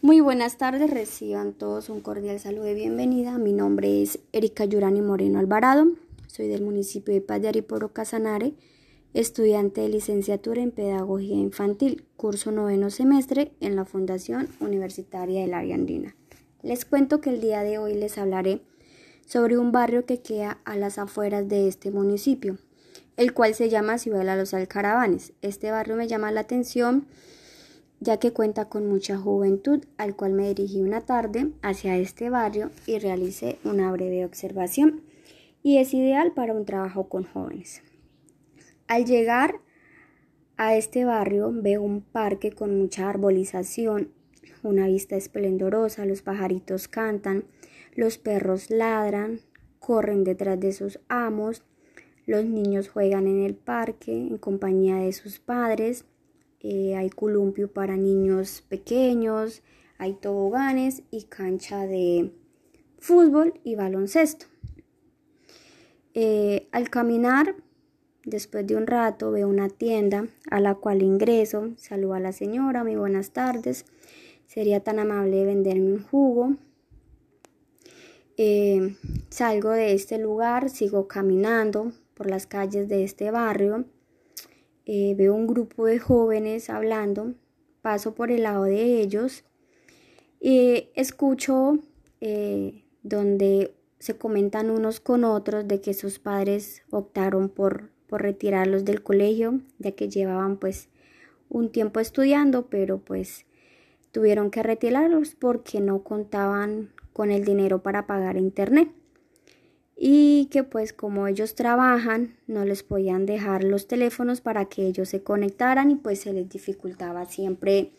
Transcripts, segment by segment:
Muy buenas tardes, reciban todos un cordial saludo y bienvenida. Mi nombre es Erika Yurani Moreno Alvarado, soy del municipio de Paz de Casanare, estudiante de licenciatura en Pedagogía Infantil, curso noveno semestre en la Fundación Universitaria del Área Andina. Les cuento que el día de hoy les hablaré sobre un barrio que queda a las afueras de este municipio, el cual se llama Ciudad de los Alcaravanes. Este barrio me llama la atención ya que cuenta con mucha juventud, al cual me dirigí una tarde hacia este barrio y realicé una breve observación y es ideal para un trabajo con jóvenes. Al llegar a este barrio veo un parque con mucha arbolización, una vista esplendorosa, los pajaritos cantan, los perros ladran, corren detrás de sus amos, los niños juegan en el parque en compañía de sus padres, eh, hay columpio para niños pequeños, hay toboganes y cancha de fútbol y baloncesto. Eh, al caminar, después de un rato, veo una tienda a la cual ingreso, saludo a la señora, muy buenas tardes, sería tan amable de venderme un jugo. Eh, salgo de este lugar, sigo caminando por las calles de este barrio eh, veo un grupo de jóvenes hablando, paso por el lado de ellos y escucho eh, donde se comentan unos con otros de que sus padres optaron por, por retirarlos del colegio, ya que llevaban pues un tiempo estudiando, pero pues tuvieron que retirarlos porque no contaban con el dinero para pagar internet y que pues como ellos trabajan no les podían dejar los teléfonos para que ellos se conectaran y pues se les dificultaba siempre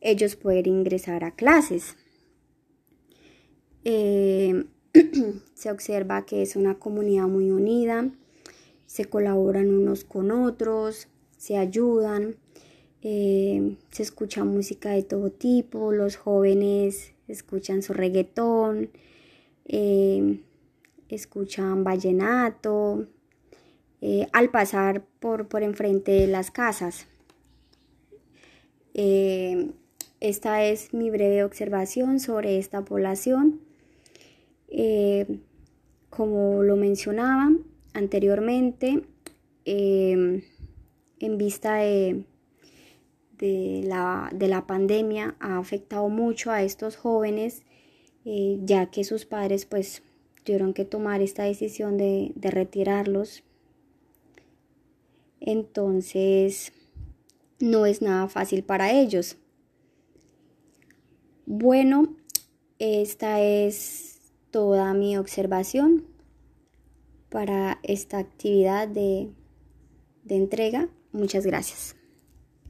ellos poder ingresar a clases. Eh, se observa que es una comunidad muy unida, se colaboran unos con otros, se ayudan, eh, se escucha música de todo tipo, los jóvenes escuchan su reggaetón, eh, escuchan vallenato eh, al pasar por, por enfrente de las casas. Eh, esta es mi breve observación sobre esta población. Eh, como lo mencionaba anteriormente, en vista de, de, la, de, la, pandemia ha afectado mucho a estos jóvenes, ya que sus padres pues tuvieron que tomar esta decisión de, retirarlos. Entonces, no es nada fácil para ellos. Bueno, esta es toda mi observación para esta actividad de, de entrega. Muchas gracias.